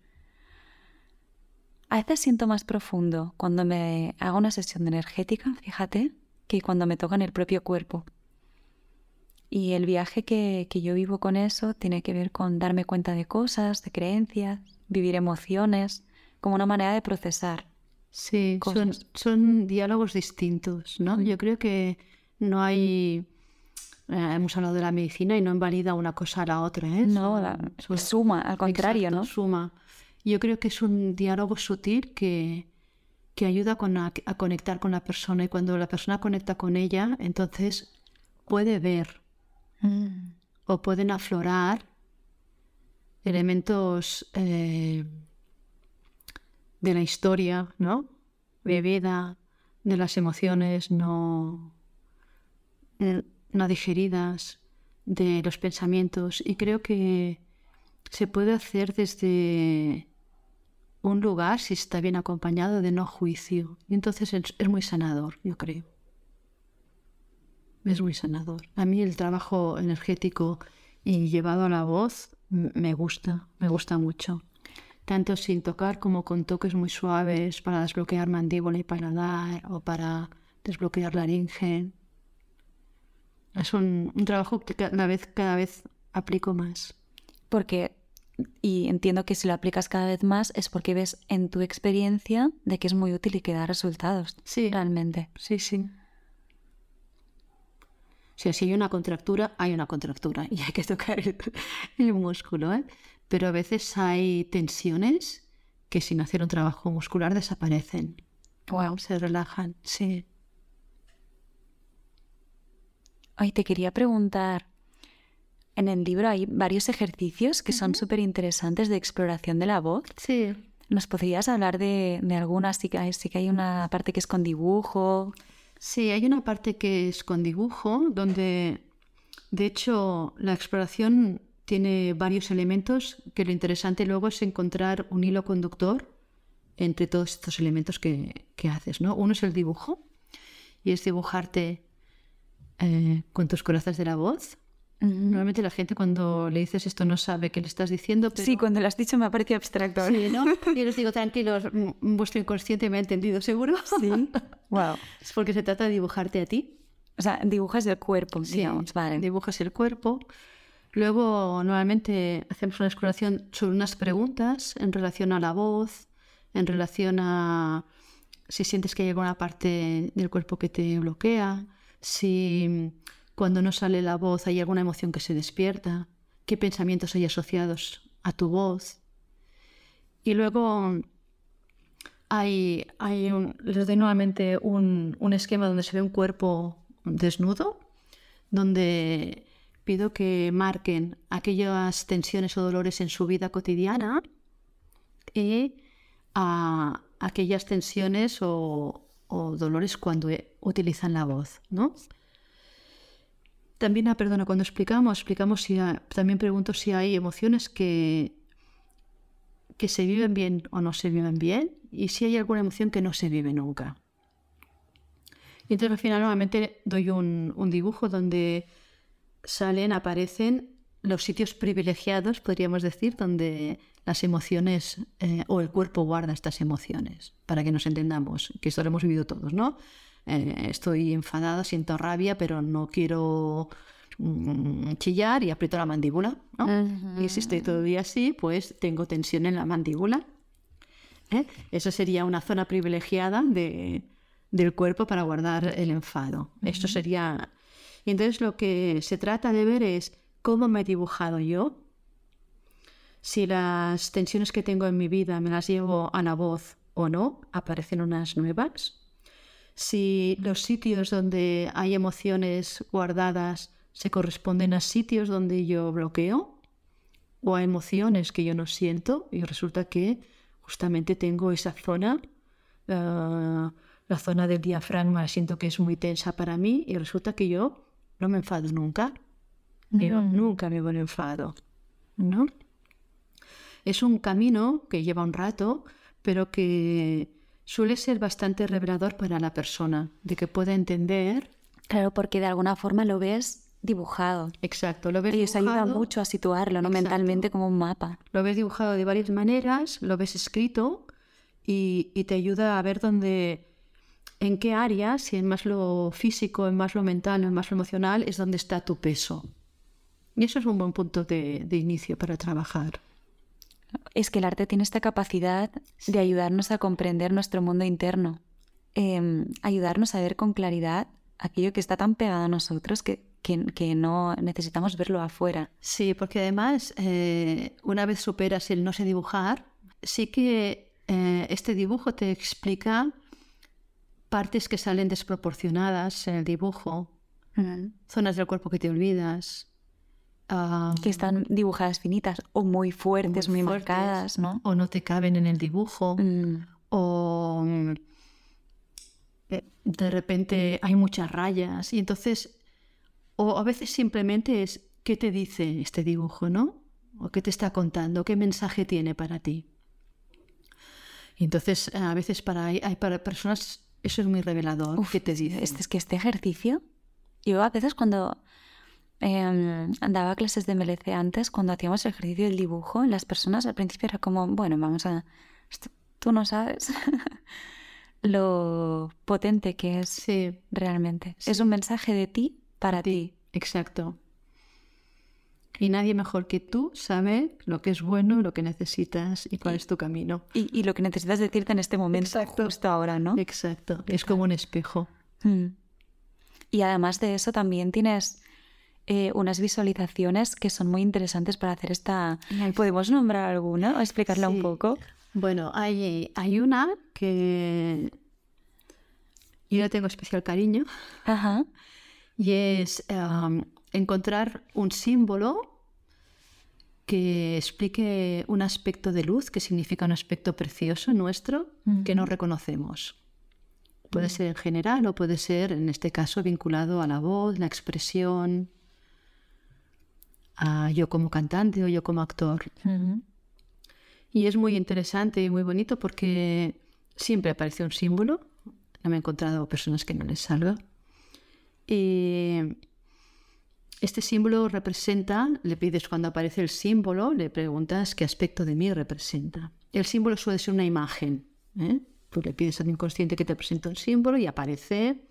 a veces siento más profundo cuando me hago una sesión de energética, fíjate, que cuando me toca en el propio cuerpo. Y el viaje que, que yo vivo con eso tiene que ver con darme cuenta de cosas, de creencias, vivir emociones, como una manera de procesar. Sí, son, diálogos distintos, ¿no? Yo creo que no hay... eh, hemos hablado de la medicina y no invalida una cosa a la otra, ¿eh? No, la- suma, al contrario, Exacto, ¿no? Suma. Yo creo que es un diálogo sutil que, que ayuda con a, a conectar con la persona y cuando la persona conecta con ella, entonces puede ver Mm. o pueden aflorar elementos eh, de la historia, ¿no? Vivida, de las emociones no, eh, no digeridas, de los pensamientos. Y creo que se puede hacer desde un lugar, si está bien acompañado, de no juicio. Y entonces es, es muy sanador, yo creo. Es muy sanador. A mí el trabajo energético y llevado a la voz me gusta, me gusta mucho. Tanto sin tocar como con toques muy suaves para desbloquear mandíbula y paladar o para desbloquear laringe. Es un, un trabajo que cada vez, cada vez aplico más. Porque, y entiendo que si lo aplicas cada vez más es porque ves en tu experiencia de que es muy útil y que da resultados. Sí. Realmente. Sí, sí. sea, si hay una contractura, hay una contractura y hay que tocar el, el músculo. ¿eh? Pero a veces hay tensiones que sin hacer un trabajo muscular desaparecen. Wow. Se relajan, sí. Ay, te quería preguntar. En el libro hay varios ejercicios que son súper interesantes de exploración de la voz. Sí. ¿Nos podrías hablar de, de algunas? Sí que, sí que hay una parte que es con dibujo. Sí, hay una parte que es con dibujo, donde de hecho la exploración tiene varios elementos que lo interesante luego es encontrar un hilo conductor entre todos estos elementos que, que haces. ¿no? Uno es el dibujo, y es dibujarte eh, con tus corazas de la voz. Normalmente la gente cuando le dices esto no sabe qué le estás diciendo. Pero... Sí, cuando lo has dicho me ha parecido abstracto. Sí, ¿no? Y les digo, tranquilos, mm, vuestro inconsciente me ha entendido, ¿seguro? Sí. Wow. Es porque se trata de dibujarte a ti. O sea, dibujas el cuerpo, Sí, digamos. Vale. Dibujas el cuerpo. Luego, normalmente hacemos una exploración sobre unas preguntas en relación a la voz, en relación a si sientes que hay alguna parte del cuerpo que te bloquea, si cuando no sale la voz hay alguna emoción que se despierta, qué pensamientos hay asociados a tu voz. Y luego hay, hay un, les doy nuevamente un, un esquema donde se ve un cuerpo desnudo, donde pido que marquen aquellas tensiones o dolores en su vida cotidiana y a aquellas tensiones o, o dolores cuando utilizan la voz, ¿no? También, ah, perdona, cuando explicamos, explicamos si ha- también pregunto si hay emociones que, que se viven bien o no se viven bien y si hay alguna emoción que no se vive nunca. Y entonces al final nuevamente doy un, dibujo donde salen, aparecen los sitios privilegiados, podríamos decir, donde las emociones eh, o el cuerpo guarda estas emociones, para que nos entendamos, que esto lo hemos vivido todos, ¿no? Eh, estoy enfadada, siento rabia, pero no quiero mm, chillar y aprieto la mandíbula, ¿no? Y si estoy todo el día así, pues tengo tensión en la mandíbula. ¿eh? Eso sería una zona privilegiada de- del cuerpo para guardar el enfado. Esto sería... Y entonces lo que se trata de ver es cómo me he dibujado yo, si las tensiones que tengo en mi vida me las llevo a la voz o no, aparecen unas nuevas, si los sitios donde hay emociones guardadas se corresponden a sitios donde yo bloqueo o a emociones que yo no siento y resulta que justamente tengo esa zona, la zona del diafragma, siento que es muy tensa para mí y resulta que yo no me enfado nunca. Yo nunca me voy enfado, ¿no? Es un camino que lleva un rato, pero que suele ser bastante revelador para la persona, de que pueda entender. Claro, porque de alguna forma lo ves dibujado. Exacto, lo ves Y eso ayuda dibujado, mucho a situarlo, ¿no? Exacto. Mentalmente como un mapa. Lo ves dibujado de varias maneras, lo ves escrito y, y te ayuda a ver dónde, en qué áreas, si en más lo físico, en más lo mental, en más lo emocional, es donde está tu peso. Y eso es un buen punto de, de inicio para trabajar. Es que el arte tiene esta capacidad de ayudarnos a comprender nuestro mundo interno, em, ayudarnos a ver con claridad aquello que está tan pegado a nosotros que, que- que no necesitamos verlo afuera. Sí, porque además, eh, una vez superas el no sé dibujar, sí que eh, este dibujo te explica partes que salen desproporcionadas en el dibujo, zonas del cuerpo que te olvidas. Ah, Que están dibujadas finitas o muy fuertes, muy, fuertes, marcadas, ¿no? O no te caben en el dibujo. Mm, O eh, de repente hay muchas rayas. Y entonces, o a veces simplemente es qué te dice este dibujo, ¿no? O qué te está contando, qué mensaje tiene para ti. Y entonces, a veces para, hay, para personas eso es muy revelador. Uf, ¿Qué te dice? Este, es que este ejercicio, yo a veces cuando em, daba clases de MLC antes, cuando hacíamos el ejercicio del dibujo, las personas al principio era como, bueno, vamos a... tú no sabes lo potente que es Sí, realmente. Es un mensaje de ti para ti. exacto. Y nadie mejor que tú sabe lo que es bueno, lo que necesitas y cuál es tu camino. Y, y lo que necesitas decirte en este momento, Exacto. justo ahora, ¿no? Exacto. Es como un espejo. Mm. Y además de eso también tienes eh, unas visualizaciones que son muy interesantes para hacer esta... ¿Podemos nombrar alguna o explicarla un poco? Bueno, hay, hay una que yo le tengo especial cariño Ajá. y es encontrar un símbolo que explique un aspecto de luz, que significa un aspecto precioso nuestro, que no reconocemos. Puede ser en general o puede ser, en este caso, vinculado a la voz, la expresión, a yo como cantante o yo como actor. Y es muy interesante y muy bonito porque siempre aparece un símbolo. No me he encontrado personas que no les salga. Y este símbolo representa, le pides cuando aparece el símbolo, le preguntas qué aspecto de mí representa. El símbolo suele ser una imagen. ¿eh? Tú le pides al inconsciente que te presente un símbolo y aparece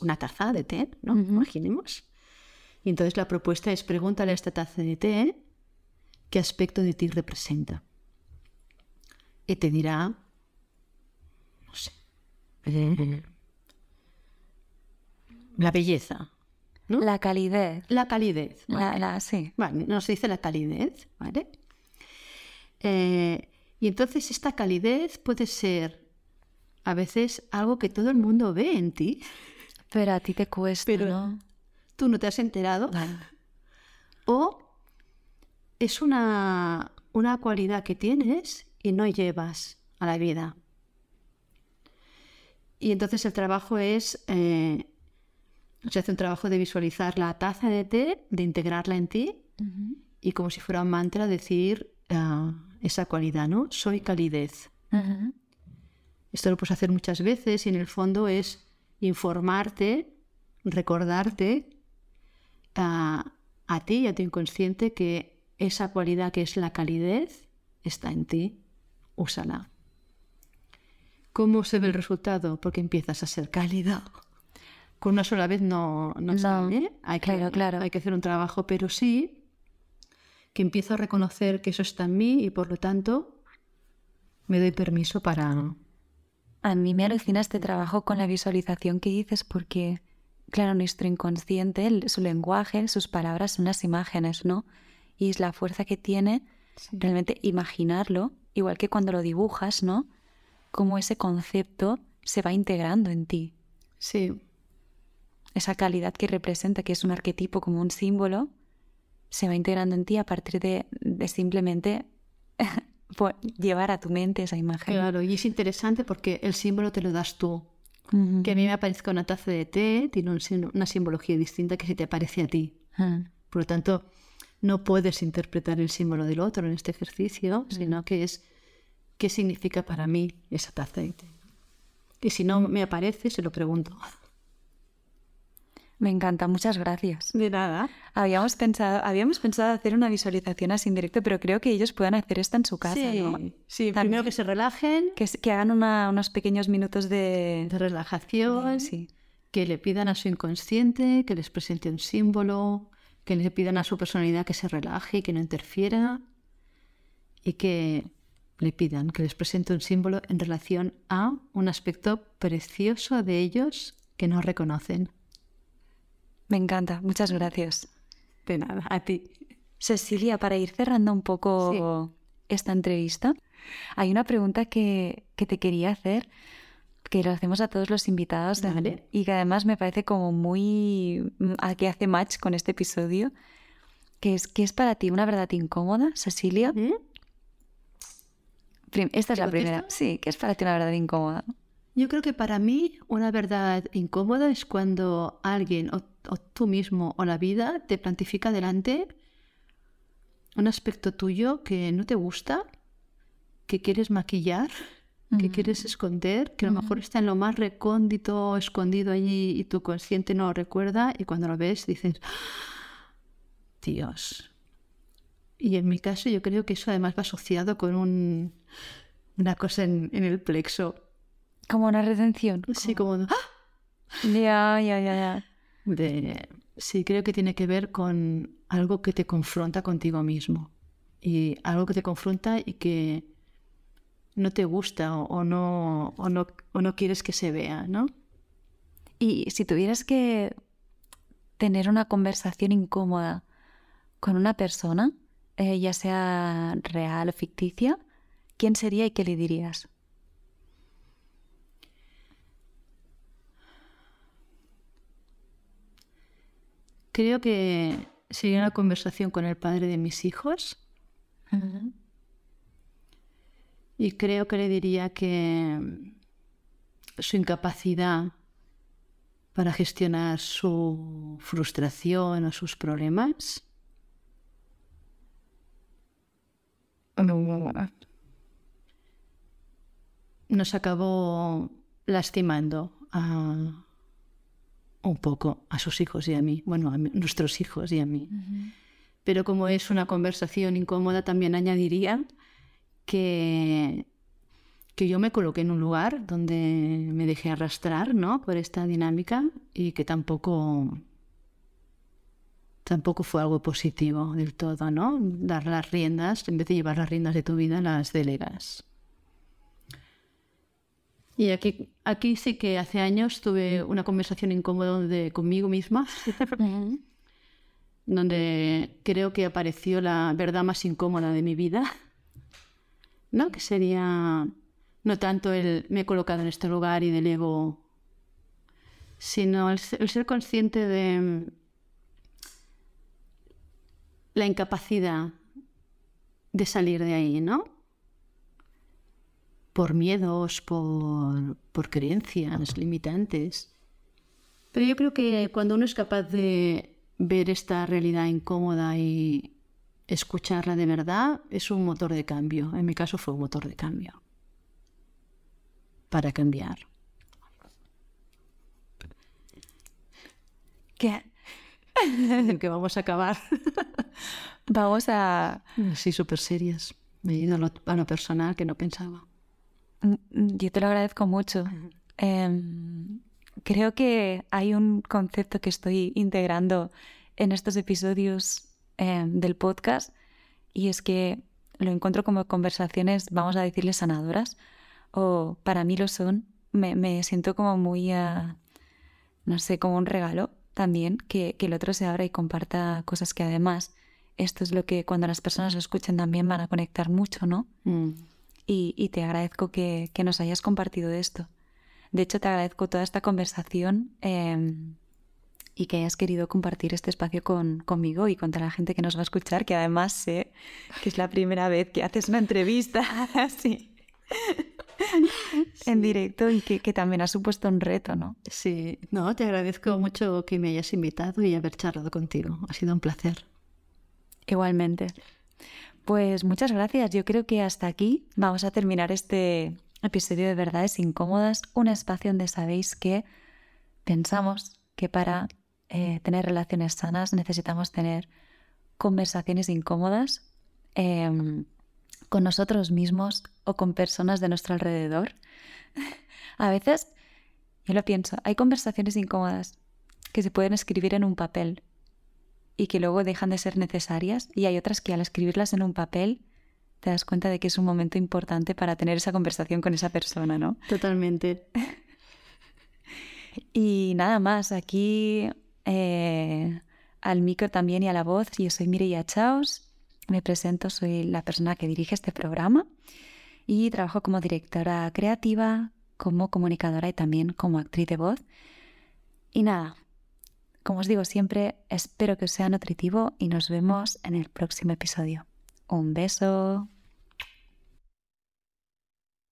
una taza de té, ¿no? Imaginemos. Y entonces la propuesta es pregúntale a esta taza de té qué aspecto de ti representa y te dirá, no sé, eh, la belleza, ¿no? La calidez. La calidez. La, la- sí. Vale, nos dice la calidez, ¿vale? Eh, y entonces esta calidez puede ser a veces algo que todo el mundo ve en ti, Pero a ti te cuesta, Pero- ¿no? Tú no te has enterado, o es una, una cualidad que tienes y no llevas a la vida. Y entonces el trabajo es, eh, se hace un trabajo de visualizar la taza de té, de integrarla en ti y como si fuera un mantra decir ah, esa cualidad, ¿no? Soy calidez. Esto lo puedes hacer muchas veces y en el fondo es informarte, recordarte a, a ti y a tu inconsciente que esa cualidad que es la calidez está en ti. Úsala. ¿Cómo se ve el resultado? Porque empiezas a ser cálido. Con una sola vez no, no, No, sale. Hay que, claro, claro. hay que hacer un trabajo, pero sí que empiezo a reconocer que eso está en mí y por lo tanto me doy permiso para, A mí me alucina este trabajo con la visualización que dices porque, claro, nuestro inconsciente, el- su lenguaje, sus palabras son las imágenes, ¿no? Y es la fuerza que tiene realmente imaginarlo, igual que cuando lo dibujas, ¿no? Cómo ese concepto se va integrando en ti. Sí, Esa calidad que representa, que es un arquetipo como un símbolo, se va integrando en ti a partir de, de simplemente llevar a tu mente esa imagen. claro. Y es interesante porque el símbolo te lo das tú. Que a mí me aparezca una taza de té, tiene un una simbología distinta que se te aparece a ti. Ujú. Por lo tanto, no puedes interpretar el símbolo del otro en este ejercicio, sino que es qué significa para mí esa taza de té. Y si no me aparece, se lo pregunto. Me encanta, muchas gracias. De nada. Habíamos pensado, habíamos pensado hacer una visualización así en directo, pero creo que ellos puedan hacer esta en su casa, Sí, ¿no? sí También. primero que se relajen, Que, que hagan una- unos pequeños minutos de... de relajación, Sí. que le pidan a su inconsciente que les presente un símbolo, que le pidan a su personalidad que se relaje y que no interfiera, y que le pidan que les presente un símbolo en relación a un aspecto precioso de ellos que no reconocen. Me encanta, muchas gracias. De nada, a ti. Cecilia, para ir cerrando un poco esta entrevista, hay una pregunta que, que te quería hacer, que lo hacemos a todos los invitados Vale. y que además me parece como muy... mm, a que hace match con este episodio, que es, ¿qué es para ti una verdad incómoda, Cecilia? ¿Mm? Esta es ¿Te la primera. Sí, ¿qué es para ti una verdad incómoda? Yo creo que para mí una verdad incómoda es cuando alguien o, o tú mismo o la vida te plantifica delante un aspecto tuyo que no te gusta, que quieres maquillar, que quieres esconder, que a lo mejor está en lo más recóndito, escondido allí y tu consciente no lo recuerda y cuando lo ves dices, "Ah, Dios. Y en mi caso yo creo que eso además va asociado con un- una cosa en- en el plexo Como una retención. Sí, como ¡ah! Ya, ya, ya, ya. De- sí, creo que tiene que ver con algo que te confronta contigo mismo. Y algo que te confronta y que no te gusta o, no, o, no, o no quieres que se vea, ¿no? Y si tuvieras que tener una conversación incómoda con una persona, eh, ya sea real o ficticia, ¿quién sería y qué le dirías? Creo que sería una conversación con el padre de mis hijos. Y creo que le diría que su incapacidad para gestionar su frustración o sus problemas. Nos acabó lastimando a, un poco a sus hijos y a mí, bueno, a nuestros hijos y a mí. Pero como es una conversación incómoda, también añadiría que que yo me coloqué en un lugar donde me dejé arrastrar ¿no? por esta dinámica y que tampoco tampoco fue algo positivo del todo, ¿no? Dar las riendas, en vez de llevar las riendas de tu vida, las delegas. Y aquí, aquí sí que hace años tuve una conversación incómoda de, conmigo misma, donde creo que apareció la verdad más incómoda de mi vida, ¿no? Que sería no tanto el me he colocado en este lugar y del ego, sino el, ser consciente de mm, la incapacidad de salir de ahí, ¿no? Por miedos, por, por creencias limitantes. Pero yo creo que cuando uno es capaz de ver esta realidad incómoda y escucharla de verdad, es un motor de cambio. En mi caso fue un motor de cambio para cambiar. ¿Qué? que vamos a acabar. vamos a... Sí, súper serias. Me he ido a lo, personal que no pensaba. Mm, yo te lo agradezco mucho. Em, creo que hay un concepto que estoy integrando en estos episodios em, del podcast y es que lo encuentro como conversaciones, vamos a decirle, sanadoras, o para mí lo son, me, siento como muy, no sé, como un regalo también, que, el otro se abra y comparta cosas que además, esto es lo que cuando las personas lo escuchen también van a conectar mucho, ¿no? Mm. Y, te agradezco que, nos hayas compartido esto. De hecho, te agradezco toda esta conversación em, y que hayas querido compartir este espacio con, conmigo y con toda la gente que nos va a escuchar, que además sé que es la primera vez que haces una entrevista así. en directo y que, también ha supuesto un reto, ¿no? Sí, no, te agradezco mucho que me hayas invitado y haber charlado contigo. Ha sido un placer. Igualmente. Pues muchas gracias. Yo creo que hasta aquí vamos a terminar este episodio de Verdades Incómodas, un espacio donde sabéis que pensamos que para eh, tener relaciones sanas necesitamos tener conversaciones incómodas. Em, con nosotros mismos o con personas de nuestro alrededor. A veces, yo lo pienso, hay conversaciones incómodas que se pueden escribir en un papel y que luego dejan de ser necesarias y hay otras que al escribirlas en un papel te das cuenta de que es un momento importante para tener esa conversación con esa persona, ¿no? Totalmente. y nada más, aquí eh, al micro también y a la voz, yo soy Mireia Chaos me presento, soy la persona que dirige este programa y trabajo como directora creativa, como comunicadora y también como actriz de voz. Y nada, como os digo siempre, espero que os sea nutritivo y nos vemos en el próximo episodio. Un beso.